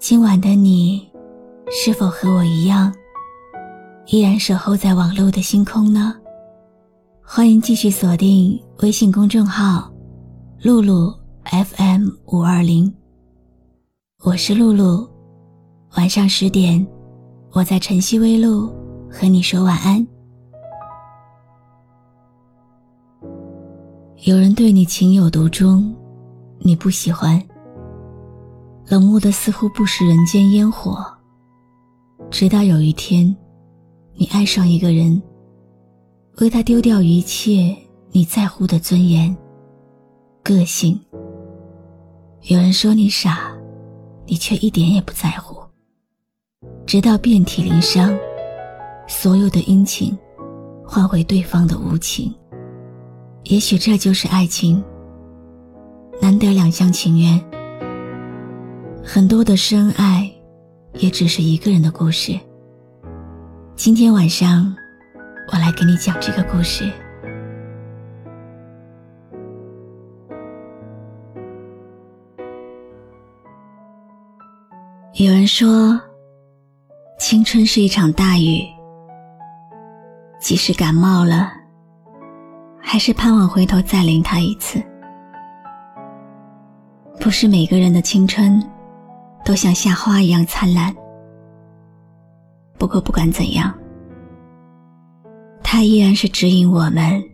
今晚的你，是否和我一样，依然守候在网络的星空呢？欢迎继续锁定微信公众号“露露 FM 五二零”，我是露露。晚上十点，我在晨曦微露和你说晚安。有人对你情有独钟，你不喜欢。冷漠的似乎不食人间烟火。直到有一天，你爱上一个人，为他丢掉一切你在乎的尊严、个性。有人说你傻，你却一点也不在乎。直到遍体鳞伤，所有的殷勤换回对方的无情。也许这就是爱情，难得两厢情愿。很多的深爱，也只是一个人的故事。今天晚上，我来给你讲这个故事。有人说，青春是一场大雨，即使感冒了，还是盼望回头再淋它一次。不是每个人的青春。都像夏花一样灿烂。不过不管怎样，它依然是指引我们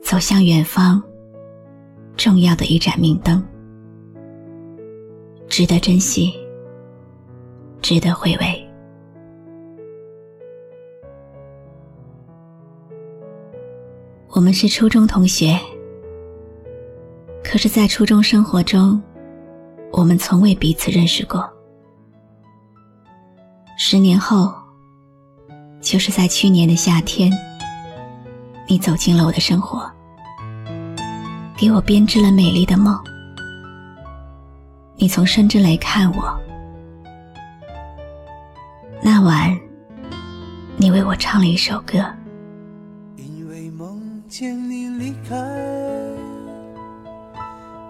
走向远方重要的一盏明灯，值得珍惜，值得回味。我们是初中同学，可是，在初中生活中。我们从未彼此认识过。十年后，就是在去年的夏天，你走进了我的生活，给我编织了美丽的梦。你从深圳来看我，那晚，你为我唱了一首歌。因为梦见你离开，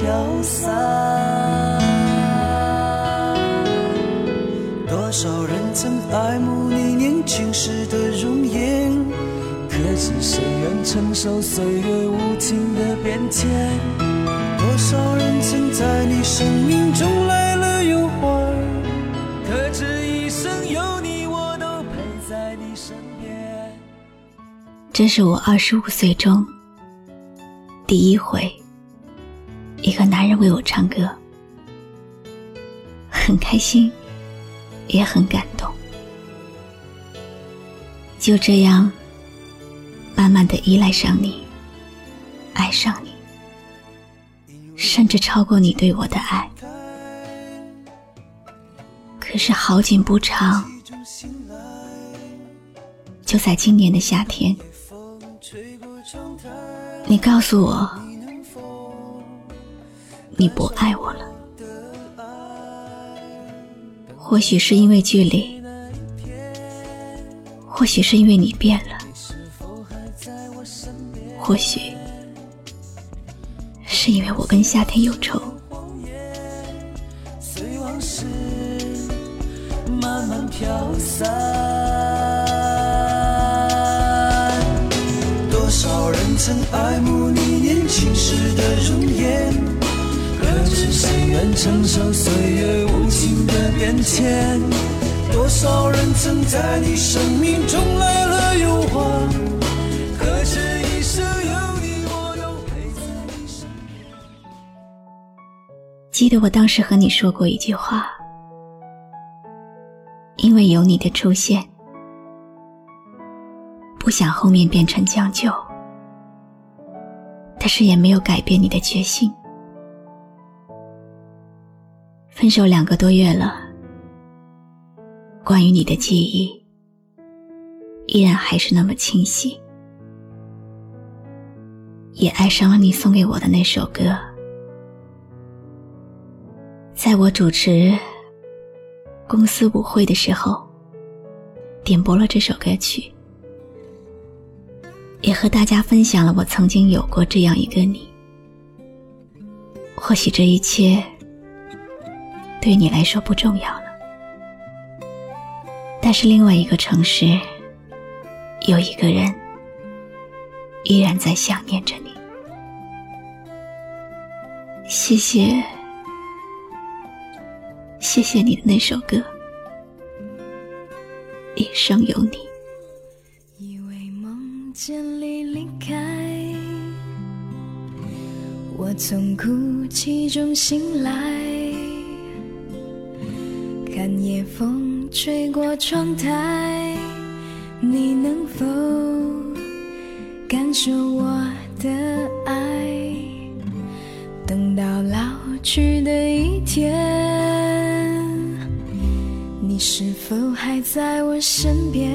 飘散，多少人曾爱慕你年轻时的容颜，可是谁愿承受岁月无情的变迁？多少人曾在你生命中来了又还，可知一生有你，我都陪在你身边。这是我二十五岁中第一回。一个男人为我唱歌，很开心，也很感动。就这样，慢慢的依赖上你，爱上你，甚至超过你对我的爱。可是好景不长，就在今年的夏天，你告诉我。你不爱我了，或许是因为距离，或许是因为你变了，或许是因为我跟夏天有仇。多少人曾爱慕你年轻时的容颜。是谁愿承受岁月无情的变迁？多少人曾在你生命中来了又还？可知一生有你，我都陪在你身边。记得我当时和你说过一句话，因为有你的出现，不想后面变成将就，但是也没有改变你的决心。分手两个多月了，关于你的记忆依然还是那么清晰，也爱上了你送给我的那首歌。在我主持公司舞会的时候，点播了这首歌曲，也和大家分享了我曾经有过这样一个你。或许这一切。对你来说不重要了，但是另外一个城市，有一个人依然在想念着你。谢谢，谢谢你的那首歌，《一生有你》。以为梦见你离开，我从哭泣中醒来。看夜风吹过窗台，你能否感受我的爱？等到老去的一天，你是否还在我身边？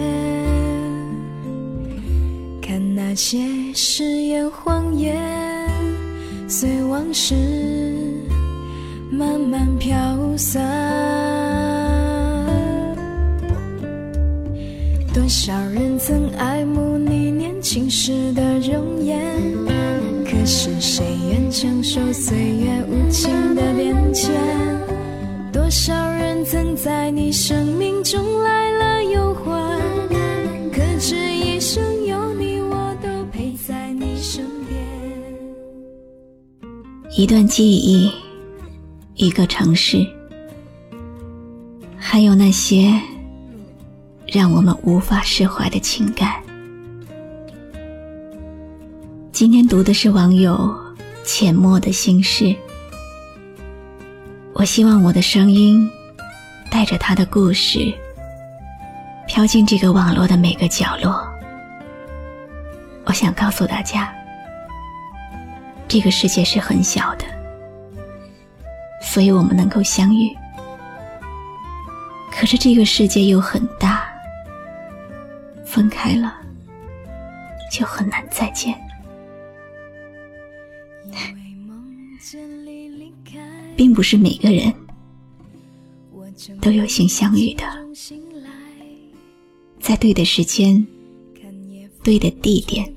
看那些誓言谎言，随往事慢慢飘散。少人曾爱慕你年轻时的容颜，可是谁愿承受岁月无情的变迁？多少人曾在你生命中来了又还，可知一生有你，我都陪在你身边。一段记忆，一个城市，还有那些。让我们无法释怀的情感。今天读的是网友浅墨的心事。我希望我的声音带着他的故事，飘进这个网络的每个角落。我想告诉大家，这个世界是很小的，所以我们能够相遇。可是这个世界又很大。分开了，就很难再见。并不是每个人都有幸相遇的，在对的时间、对的地点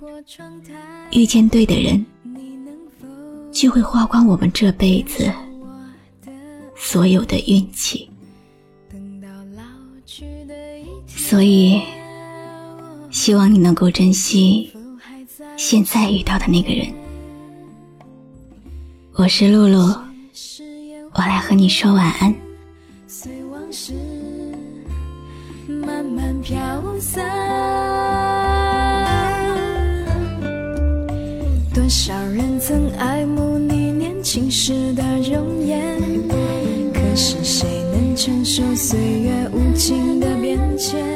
遇见对的人，就会花光我们这辈子所有的运气。所以。希望你能够珍惜现在遇到的那个人。我是露露，我来和你说晚安。随往事慢慢飘散，多少人曾爱慕你年轻时的容颜，可是谁能承受岁月无情的变迁？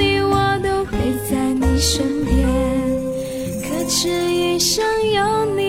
身边可知一生有你